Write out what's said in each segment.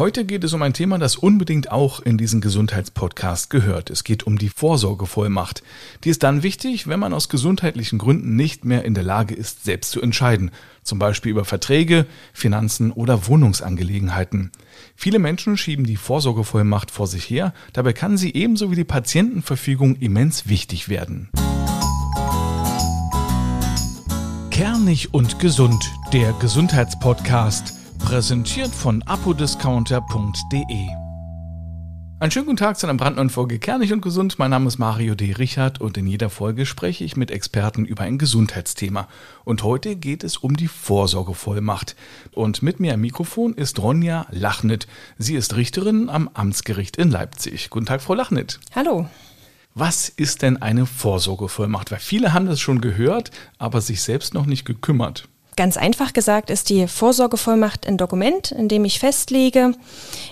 Heute geht es um ein Thema, das unbedingt auch in diesen Gesundheitspodcast gehört. Es geht um die Vorsorgevollmacht. Die ist dann wichtig, wenn man aus gesundheitlichen Gründen nicht mehr in der Lage ist, selbst zu entscheiden. Zum Beispiel über Verträge, Finanzen oder Wohnungsangelegenheiten. Viele Menschen schieben die Vorsorgevollmacht vor sich her. Dabei kann sie ebenso wie die Patientenverfügung immens wichtig werden. Kernig und gesund, der Gesundheitspodcast Präsentiert von apodiscounter.de. Einen schönen guten Tag zu einer brandneuen Folge Kernig und Gesund. Mein Name ist Mario D. Richard und in jeder Folge spreche ich mit Experten über ein Gesundheitsthema. Und heute geht es um die Vorsorgevollmacht. Und mit mir am Mikrofon ist Ronja Lachnit. Sie ist Richterin am Amtsgericht in Leipzig. Guten Tag, Frau Lachnit. Hallo. Was ist denn eine Vorsorgevollmacht? Weil viele haben das schon gehört, aber sich selbst noch nicht gekümmert. Ganz einfach gesagt ist die Vorsorgevollmacht ein Dokument, in dem ich festlege,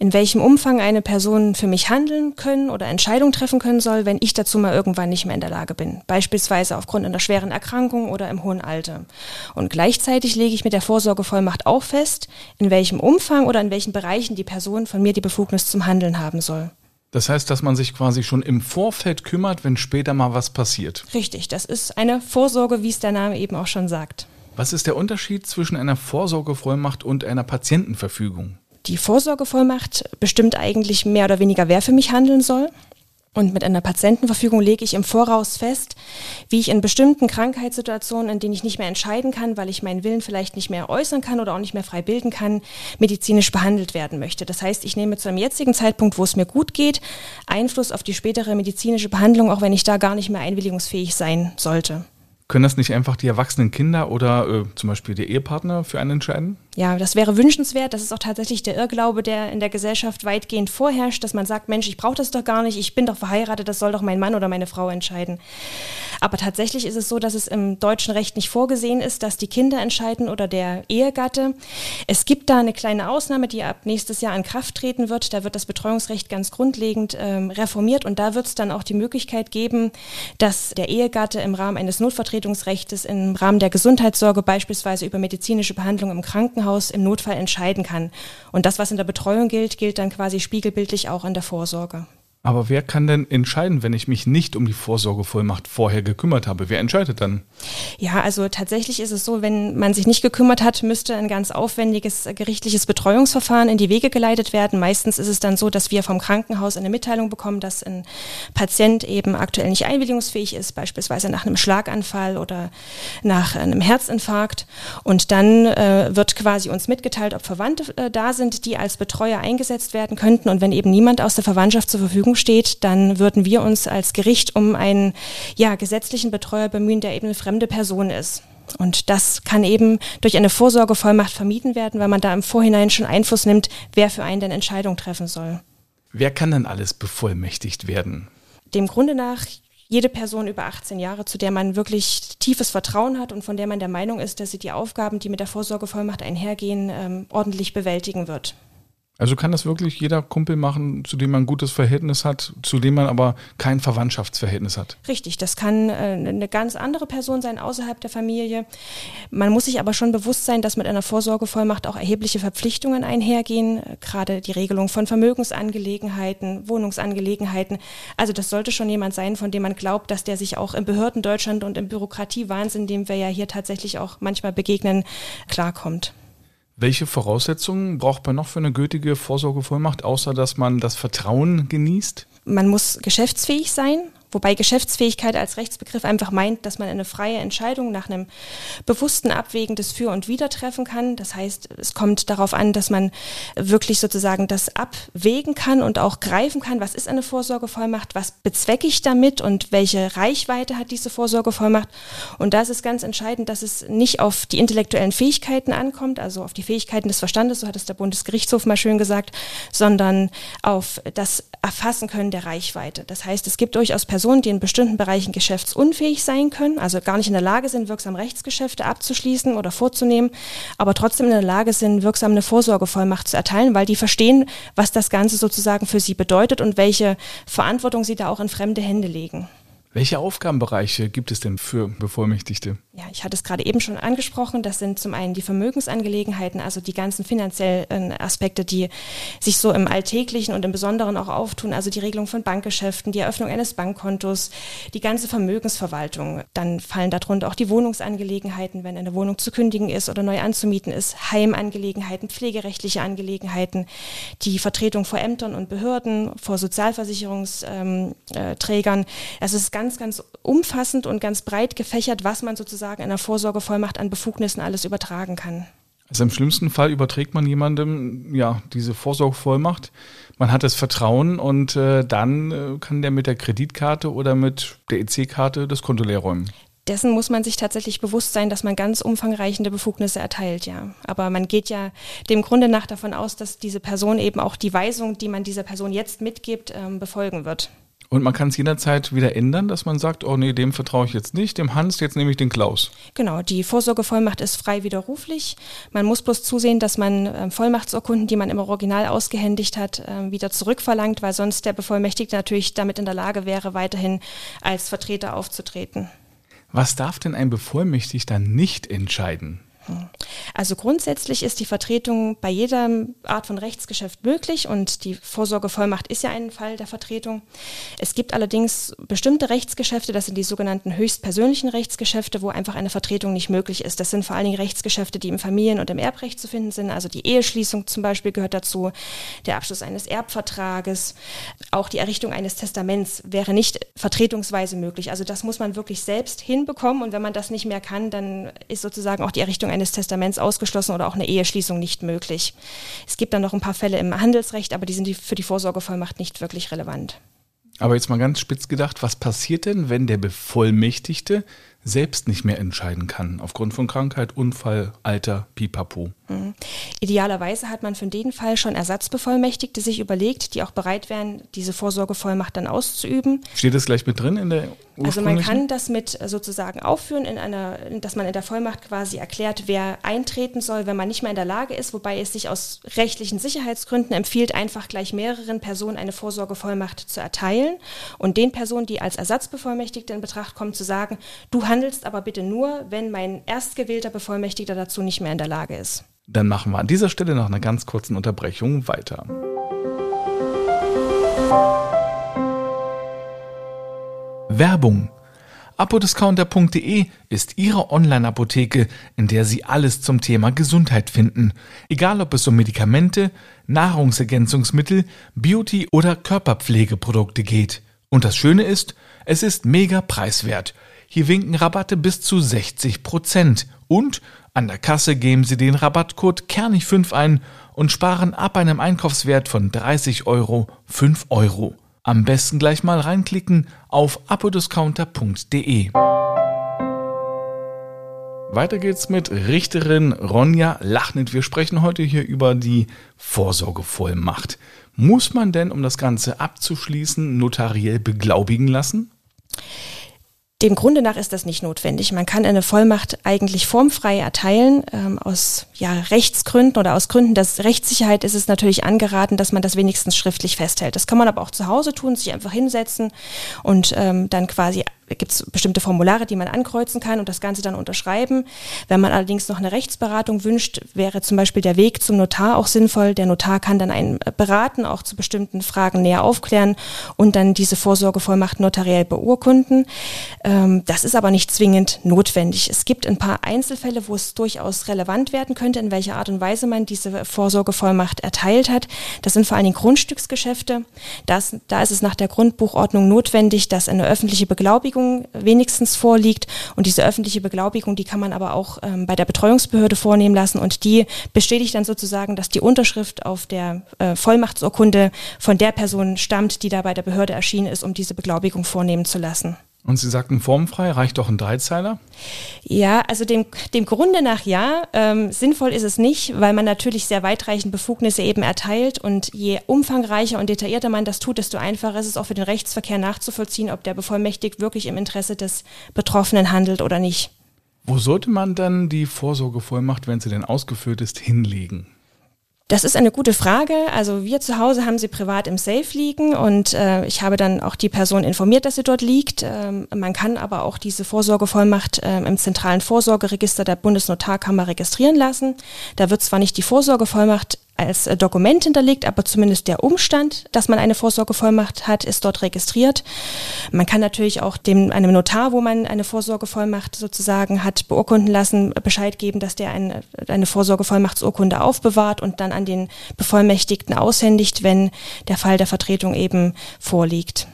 in welchem Umfang eine Person für mich handeln können oder Entscheidungen treffen können soll, wenn ich dazu mal irgendwann nicht mehr in der Lage bin. Beispielsweise aufgrund einer schweren Erkrankung oder im hohen Alter. Und gleichzeitig lege ich mit der Vorsorgevollmacht auch fest, in welchem Umfang oder in welchen Bereichen die Person von mir die Befugnis zum Handeln haben soll. Das heißt, dass man sich quasi schon im Vorfeld kümmert, wenn später mal was passiert. Richtig, das ist eine Vorsorge, wie es der Name eben auch schon sagt. Was ist der Unterschied zwischen einer Vorsorgevollmacht und einer Patientenverfügung? Die Vorsorgevollmacht bestimmt eigentlich mehr oder weniger, wer für mich handeln soll. Und mit einer Patientenverfügung lege ich im Voraus fest, wie ich in bestimmten Krankheitssituationen, in denen ich nicht mehr entscheiden kann, weil ich meinen Willen vielleicht nicht mehr äußern kann oder auch nicht mehr frei bilden kann, medizinisch behandelt werden möchte. Das heißt, ich nehme zu einem jetzigen Zeitpunkt, wo es mir gut geht, Einfluss auf die spätere medizinische Behandlung, auch wenn ich da gar nicht mehr einwilligungsfähig sein sollte. Können das nicht einfach die erwachsenen Kinder oder äh, zum Beispiel der Ehepartner für einen entscheiden? Ja, das wäre wünschenswert. Das ist auch tatsächlich der Irrglaube, der in der Gesellschaft weitgehend vorherrscht, dass man sagt, Mensch, ich brauche das doch gar nicht, ich bin doch verheiratet, das soll doch mein Mann oder meine Frau entscheiden. Aber tatsächlich ist es so, dass es im deutschen Recht nicht vorgesehen ist, dass die Kinder entscheiden oder der Ehegatte. Es gibt da eine kleine Ausnahme, die ab nächstes Jahr in Kraft treten wird. Da wird das Betreuungsrecht ganz grundlegend ähm, reformiert und da wird es dann auch die Möglichkeit geben, dass der Ehegatte im Rahmen eines Notvertretungsrechts im Rahmen der Gesundheitssorge beispielsweise über medizinische Behandlung im Krankenhaus im Notfall entscheiden kann. Und das, was in der Betreuung gilt, gilt dann quasi spiegelbildlich auch in der Vorsorge. Aber wer kann denn entscheiden, wenn ich mich nicht um die Vorsorgevollmacht vorher gekümmert habe? Wer entscheidet dann? Ja, also tatsächlich ist es so, wenn man sich nicht gekümmert hat, müsste ein ganz aufwendiges gerichtliches Betreuungsverfahren in die Wege geleitet werden. Meistens ist es dann so, dass wir vom Krankenhaus eine Mitteilung bekommen, dass ein Patient eben aktuell nicht einwilligungsfähig ist, beispielsweise nach einem Schlaganfall oder nach einem Herzinfarkt. Und dann äh, wird quasi uns mitgeteilt, ob Verwandte äh, da sind, die als Betreuer eingesetzt werden könnten. Und wenn eben niemand aus der Verwandtschaft zur Verfügung Verfügung steht, dann würden wir uns als Gericht um einen ja, gesetzlichen Betreuer bemühen, der eben eine fremde Person ist. Und das kann eben durch eine Vorsorgevollmacht vermieden werden, weil man da im Vorhinein schon Einfluss nimmt, wer für einen denn Entscheidungen treffen soll. Wer kann denn alles bevollmächtigt werden? Dem Grunde nach jede Person über 18 Jahre, zu der man wirklich tiefes Vertrauen hat und von der man der Meinung ist, dass sie die Aufgaben, die mit der Vorsorgevollmacht einhergehen, ähm, ordentlich bewältigen wird. Also kann das wirklich jeder Kumpel machen, zu dem man ein gutes Verhältnis hat, zu dem man aber kein Verwandtschaftsverhältnis hat. Richtig, das kann äh, eine ganz andere Person sein außerhalb der Familie. Man muss sich aber schon bewusst sein, dass mit einer Vorsorgevollmacht auch erhebliche Verpflichtungen einhergehen, gerade die Regelung von Vermögensangelegenheiten, Wohnungsangelegenheiten. Also das sollte schon jemand sein, von dem man glaubt, dass der sich auch im Behördendeutschland und im Bürokratiewahnsinn, dem wir ja hier tatsächlich auch manchmal begegnen, klarkommt. Welche Voraussetzungen braucht man noch für eine gültige Vorsorgevollmacht, außer dass man das Vertrauen genießt? Man muss geschäftsfähig sein, Wobei Geschäftsfähigkeit als Rechtsbegriff einfach meint, dass man eine freie Entscheidung nach einem bewussten Abwägen des Für und Wider treffen kann. Das heißt, es kommt darauf an, dass man wirklich sozusagen das abwägen kann und auch greifen kann, was ist eine Vorsorgevollmacht, was bezwecke ich damit und welche Reichweite hat diese Vorsorgevollmacht. Und da ist es ganz entscheidend, dass es nicht auf die intellektuellen Fähigkeiten ankommt, also auf die Fähigkeiten des Verstandes, so hat es der Bundesgerichtshof mal schön gesagt, sondern auf das Erfassen können der Reichweite. Das heißt, es gibt durchaus Personen, Personen, die in bestimmten Bereichen geschäftsunfähig sein können, also gar nicht in der Lage sind, wirksam Rechtsgeschäfte abzuschließen oder vorzunehmen, aber trotzdem in der Lage sind, wirksam eine Vorsorgevollmacht zu erteilen, weil die verstehen, was das Ganze sozusagen für sie bedeutet und welche Verantwortung sie da auch in fremde Hände legen. Welche Aufgabenbereiche gibt es denn für Bevollmächtigte? Ja, ich hatte es gerade eben schon angesprochen. Das sind zum einen die Vermögensangelegenheiten, also die ganzen finanziellen Aspekte, die sich so im Alltäglichen und im Besonderen auch auftun, also die Regelung von Bankgeschäften, die Eröffnung eines Bankkontos, die ganze Vermögensverwaltung. Dann fallen darunter auch die Wohnungsangelegenheiten, wenn eine Wohnung zu kündigen ist oder neu anzumieten ist, Heimangelegenheiten, pflegerechtliche Angelegenheiten, die Vertretung vor Ämtern und Behörden, vor Sozialversicherungsträgern. Also ist ganz, ganz umfassend und ganz breit gefächert, was man sozusagen in der Vorsorgevollmacht an Befugnissen alles übertragen kann. Also im schlimmsten Fall überträgt man jemandem ja diese Vorsorgevollmacht. Man hat das Vertrauen und äh, dann äh, kann der mit der Kreditkarte oder mit der EC-Karte das Konto leer räumen. Dessen muss man sich tatsächlich bewusst sein, dass man ganz umfangreichende Befugnisse erteilt, ja. Aber man geht ja dem Grunde nach davon aus, dass diese Person eben auch die Weisung, die man dieser Person jetzt mitgibt, ähm, befolgen wird. Und man kann es jederzeit wieder ändern, dass man sagt, oh nee, dem vertraue ich jetzt nicht, dem Hans, jetzt nehme ich den Klaus. Genau, die Vorsorgevollmacht ist frei widerruflich. Man muss bloß zusehen, dass man äh, Vollmachtsurkunden, die man im Original ausgehändigt hat, äh, wieder zurückverlangt, weil sonst der Bevollmächtigte natürlich damit in der Lage wäre, weiterhin als Vertreter aufzutreten. Was darf denn ein Bevollmächtigter nicht entscheiden? Also grundsätzlich ist die Vertretung bei jeder Art von Rechtsgeschäft möglich und die Vorsorgevollmacht ist ja ein Fall der Vertretung. Es gibt allerdings bestimmte Rechtsgeschäfte, das sind die sogenannten höchstpersönlichen Rechtsgeschäfte, wo einfach eine Vertretung nicht möglich ist. Das sind vor allen Dingen Rechtsgeschäfte, die im Familien- und im Erbrecht zu finden sind. Also die Eheschließung zum Beispiel gehört dazu, der Abschluss eines Erbvertrages, auch die Errichtung eines Testaments wäre nicht vertretungsweise möglich. Also das muss man wirklich selbst hinbekommen und wenn man das nicht mehr kann, dann ist sozusagen auch die Errichtung eines Testaments ausgeschlossen oder auch eine Eheschließung nicht möglich. Es gibt dann noch ein paar Fälle im Handelsrecht, aber die sind für die Vorsorgevollmacht nicht wirklich relevant. Aber jetzt mal ganz spitz gedacht, was passiert denn, wenn der Bevollmächtigte selbst nicht mehr entscheiden kann, aufgrund von Krankheit, Unfall, Alter, Pipapo? Mhm. Idealerweise hat man für den Fall schon Ersatzbevollmächtigte sich überlegt, die auch bereit wären, diese Vorsorgevollmacht dann auszuüben. Steht das gleich mit drin in der Also man kann das mit äh, sozusagen aufführen, in einer, dass man in der Vollmacht quasi erklärt, wer eintreten soll, wenn man nicht mehr in der Lage ist, wobei es sich aus rechtlichen Sicherheitsgründen empfiehlt, einfach gleich mehreren Personen eine Vorsorgevollmacht zu erteilen und den Personen, die als Ersatzbevollmächtigte in Betracht kommen, zu sagen, du handelst aber bitte nur, wenn mein erstgewählter Bevollmächtigter dazu nicht mehr in der Lage ist. Dann machen wir an dieser Stelle nach einer ganz kurzen Unterbrechung weiter. Werbung. Apodiscounter.de ist Ihre Online-Apotheke, in der Sie alles zum Thema Gesundheit finden. Egal ob es um Medikamente, Nahrungsergänzungsmittel, Beauty oder Körperpflegeprodukte geht. Und das Schöne ist, es ist mega preiswert. Hier winken Rabatte bis zu 60 Prozent und an der Kasse geben Sie den Rabattcode Kernig5 ein und sparen ab einem Einkaufswert von 30 Euro 5 Euro. Am besten gleich mal reinklicken auf apodiscounter.de. Weiter geht's mit Richterin Ronja Lachnit. Wir sprechen heute hier über die Vorsorgevollmacht. Muss man denn, um das Ganze abzuschließen, notariell beglaubigen lassen? Dem Grunde nach ist das nicht notwendig. Man kann eine Vollmacht eigentlich formfrei erteilen. Ähm, aus ja, Rechtsgründen oder aus Gründen der Rechtssicherheit ist es natürlich angeraten, dass man das wenigstens schriftlich festhält. Das kann man aber auch zu Hause tun, sich einfach hinsetzen und ähm, dann quasi gibt es bestimmte Formulare, die man ankreuzen kann und das Ganze dann unterschreiben. Wenn man allerdings noch eine Rechtsberatung wünscht, wäre zum Beispiel der Weg zum Notar auch sinnvoll. Der Notar kann dann einen beraten, auch zu bestimmten Fragen näher aufklären und dann diese Vorsorgevollmacht notariell beurkunden. Ähm, das ist aber nicht zwingend notwendig. Es gibt ein paar Einzelfälle, wo es durchaus relevant werden könnte, in welcher Art und Weise man diese Vorsorgevollmacht erteilt hat. Das sind vor allen Dingen Grundstücksgeschäfte. Das, da ist es nach der Grundbuchordnung notwendig, dass eine öffentliche Beglaubigung Beglaubigung wenigstens vorliegt. Und diese öffentliche Beglaubigung, die kann man aber auch ähm, bei der Betreuungsbehörde vornehmen lassen. Und die bestätigt dann sozusagen, dass die Unterschrift auf der äh, Vollmachtsurkunde von der Person stammt, die da bei der Behörde erschienen ist, um diese Beglaubigung vornehmen zu lassen. Und Sie sagten formfrei, reicht doch ein Dreizeiler? Ja, also dem, dem Grunde nach ja. Ähm, sinnvoll ist es nicht, weil man natürlich sehr weitreichende Befugnisse eben erteilt und je umfangreicher und detaillierter man das tut, desto einfacher ist es auch für den Rechtsverkehr nachzuvollziehen, ob der Bevollmächtigt wirklich im Interesse des Betroffenen handelt oder nicht. Wo sollte man dann die Vorsorgevollmacht, wenn sie denn ausgeführt ist, hinlegen? Das ist eine gute Frage. Also wir zu Hause haben sie privat im Safe liegen und äh, ich habe dann auch die Person informiert, dass sie dort liegt. Ähm, man kann aber auch diese Vorsorgevollmacht äh, im zentralen Vorsorgeregister der Bundesnotarkammer registrieren lassen. Da wird zwar nicht die Vorsorgevollmacht als äh, Dokument hinterlegt, aber zumindest der Umstand, dass man eine Vorsorgevollmacht hat, ist dort registriert. Man kann natürlich auch dem einem Notar, wo man eine Vorsorgevollmacht sozusagen hat, beurkunden lassen, Bescheid geben, dass der eine, eine Vorsorgevollmachtsurkunde aufbewahrt und dann an den Bevollmächtigten aushändigt, wenn der Fall der Vertretung eben vorliegt.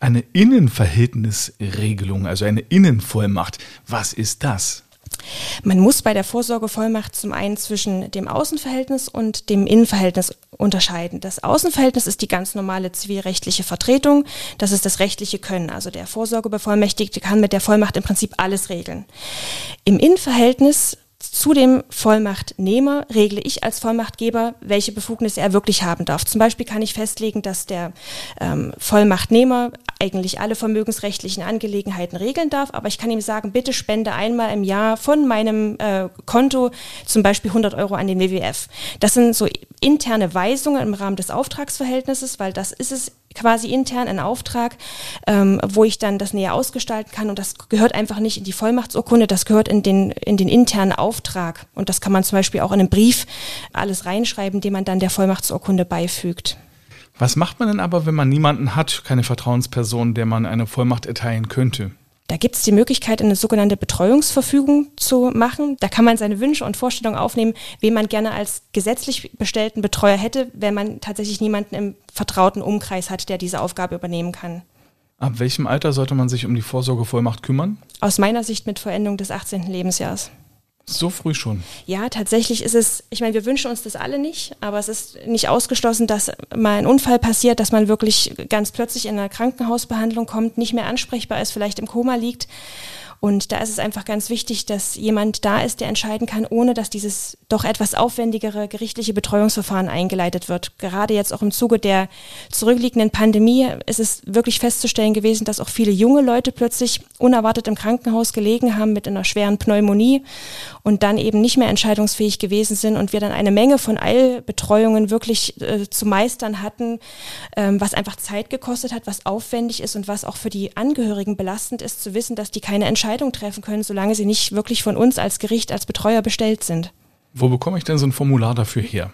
Eine Innenverhältnisregelung, also eine Innenvollmacht, was ist das? Man muss bei der Vorsorgevollmacht zum einen zwischen dem Außenverhältnis und dem Innenverhältnis unterscheiden. Das Außenverhältnis ist die ganz normale zivilrechtliche Vertretung. Das ist das rechtliche Können. Also der Vorsorgebevollmächtigte kann mit der Vollmacht im Prinzip alles regeln. Im Innenverhältnis zu dem Vollmachtnehmer regle ich als Vollmachtgeber, welche Befugnisse er wirklich haben darf. Zum Beispiel kann ich festlegen, dass der ähm, Vollmachtnehmer eigentlich alle vermögensrechtlichen Angelegenheiten regeln darf, aber ich kann ihm sagen, bitte spende einmal im Jahr von meinem äh, Konto zum Beispiel 100 Euro an den WWF. Das sind so interne Weisungen im Rahmen des Auftragsverhältnisses, weil das ist es quasi intern ein Auftrag, ähm, wo ich dann das näher ausgestalten kann und das gehört einfach nicht in die Vollmachtsurkunde, das gehört in den, in den internen Auftrag und das kann man zum Beispiel auch in einem Brief alles reinschreiben, den man dann der Vollmachtsurkunde beifügt. Was macht man denn aber, wenn man niemanden hat, keine Vertrauensperson, der man eine Vollmacht erteilen könnte? Da gibt es die Möglichkeit, eine sogenannte Betreuungsverfügung zu machen. Da kann man seine Wünsche und Vorstellungen aufnehmen, wen man gerne als gesetzlich bestellten Betreuer hätte, wenn man tatsächlich niemanden im vertrauten Umkreis hat, der diese Aufgabe übernehmen kann. Ab welchem Alter sollte man sich um die Vorsorgevollmacht kümmern? Aus meiner Sicht mit Vollendung des 18. Lebensjahres. So früh schon. Ja, tatsächlich ist es, ich meine, wir wünschen uns das alle nicht, aber es ist nicht ausgeschlossen, dass mal ein Unfall passiert, dass man wirklich ganz plötzlich in einer Krankenhausbehandlung kommt, nicht mehr ansprechbar ist, vielleicht im Koma liegt und da ist es einfach ganz wichtig, dass jemand da ist, der entscheiden kann, ohne dass dieses doch etwas aufwendigere gerichtliche Betreuungsverfahren eingeleitet wird. Gerade jetzt auch im Zuge der zurückliegenden Pandemie ist es wirklich festzustellen gewesen, dass auch viele junge Leute plötzlich unerwartet im Krankenhaus gelegen haben mit einer schweren Pneumonie und dann eben nicht mehr entscheidungsfähig gewesen sind und wir dann eine Menge von Eilbetreuungen wirklich äh, zu meistern hatten, ähm, was einfach Zeit gekostet hat, was aufwendig ist und was auch für die Angehörigen belastend ist, zu wissen, dass die keine Entscheidung Entscheidung treffen können, solange sie nicht wirklich von uns als Gericht, als Betreuer bestellt sind. Wo bekomme ich denn so ein Formular dafür her?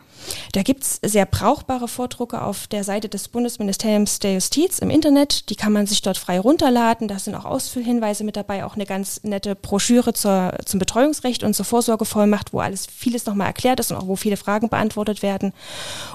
Da gibt es sehr brauchbare Vordrucke auf der Seite des Bundesministeriums der Justiz im Internet. Die kann man sich dort frei runterladen. Da sind auch Ausfüllhinweise mit dabei, auch eine ganz nette Broschüre zur, zum Betreuungsrecht und zur Vorsorgevollmacht, wo alles vieles nochmal erklärt ist und auch wo viele Fragen beantwortet werden.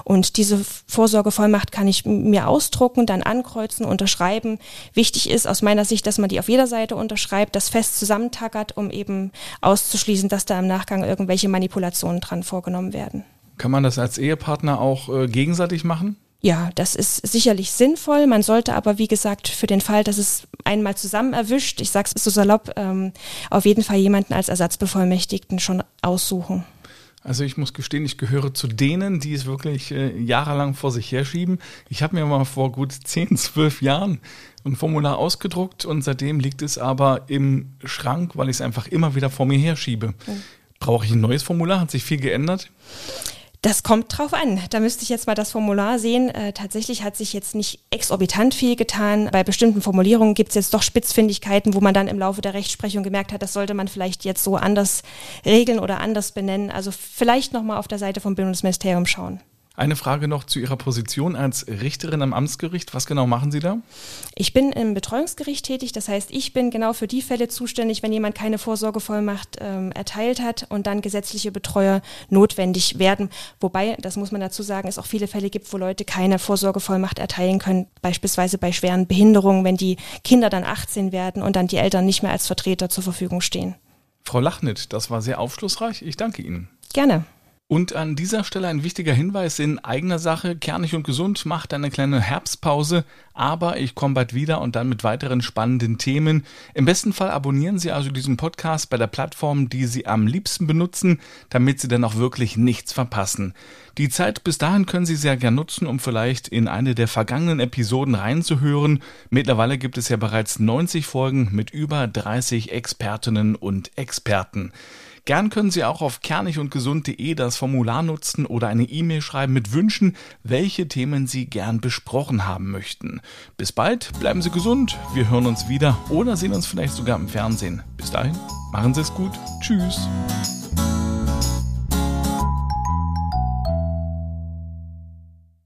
Und diese Vorsorgevollmacht kann ich mir ausdrucken, dann ankreuzen, unterschreiben. Wichtig ist aus meiner Sicht, dass man die auf jeder Seite unterschreibt, das fest zusammentackert, um eben auszuschließen, dass da im Nachgang irgendwelche Manipulationen dran vorgenommen werden. Kann man das als Ehepartner auch äh, gegenseitig machen? Ja, das ist sicherlich sinnvoll. Man sollte aber, wie gesagt, für den Fall, dass es einmal zusammen erwischt, ich sag's so salopp, ähm, auf jeden Fall jemanden als Ersatzbevollmächtigten schon aussuchen. Also ich muss gestehen, ich gehöre zu denen, die es wirklich äh, jahrelang vor sich herschieben. Ich habe mir mal vor gut 10, 12 Jahren ein Formular ausgedruckt und seitdem liegt es aber im Schrank, weil ich es einfach immer wieder vor mir herschiebe. Mhm. Brauche ich ein neues Formular? Hat sich viel geändert? Das kommt drauf an. Da müsste ich jetzt mal das Formular sehen. Äh, tatsächlich hat sich jetzt nicht exorbitant viel getan. Bei bestimmten Formulierungen gibt es jetzt doch Spitzfindigkeiten, wo man dann im Laufe der Rechtsprechung gemerkt hat, das sollte man vielleicht jetzt so anders regeln oder anders benennen. Also vielleicht nochmal auf der Seite vom Bundesministerium schauen. Eine Frage noch zu Ihrer Position als Richterin am Amtsgericht. Was genau machen Sie da? Ich bin im Betreuungsgericht tätig. Das heißt, ich bin genau für die Fälle zuständig, wenn jemand keine Vorsorgevollmacht ähm, erteilt hat und dann gesetzliche Betreuer notwendig werden. Wobei, das muss man dazu sagen, es auch viele Fälle gibt, wo Leute keine Vorsorgevollmacht erteilen können. Beispielsweise bei schweren Behinderungen, wenn die Kinder dann 18 werden und dann die Eltern nicht mehr als Vertreter zur Verfügung stehen. Frau Lachnitt, das war sehr aufschlussreich. Ich danke Ihnen. Gerne. Und an dieser Stelle ein wichtiger Hinweis in eigener Sache. Kernig und gesund macht eine kleine Herbstpause, aber ich komme bald wieder und dann mit weiteren spannenden Themen. Im besten Fall abonnieren Sie also diesen Podcast bei der Plattform, die Sie am liebsten benutzen, damit Sie dann auch wirklich nichts verpassen. Die Zeit bis dahin können Sie sehr gern nutzen, um vielleicht in eine der vergangenen Episoden reinzuhören. Mittlerweile gibt es ja bereits 90 Folgen mit über 30 Expertinnen und Experten. Gern können Sie auch auf kernigundgesund.de das Formular nutzen oder eine E-Mail schreiben mit Wünschen, welche Themen Sie gern besprochen haben möchten. Bis bald, bleiben Sie gesund, wir hören uns wieder oder sehen uns vielleicht sogar im Fernsehen. Bis dahin, machen Sie es gut, tschüss.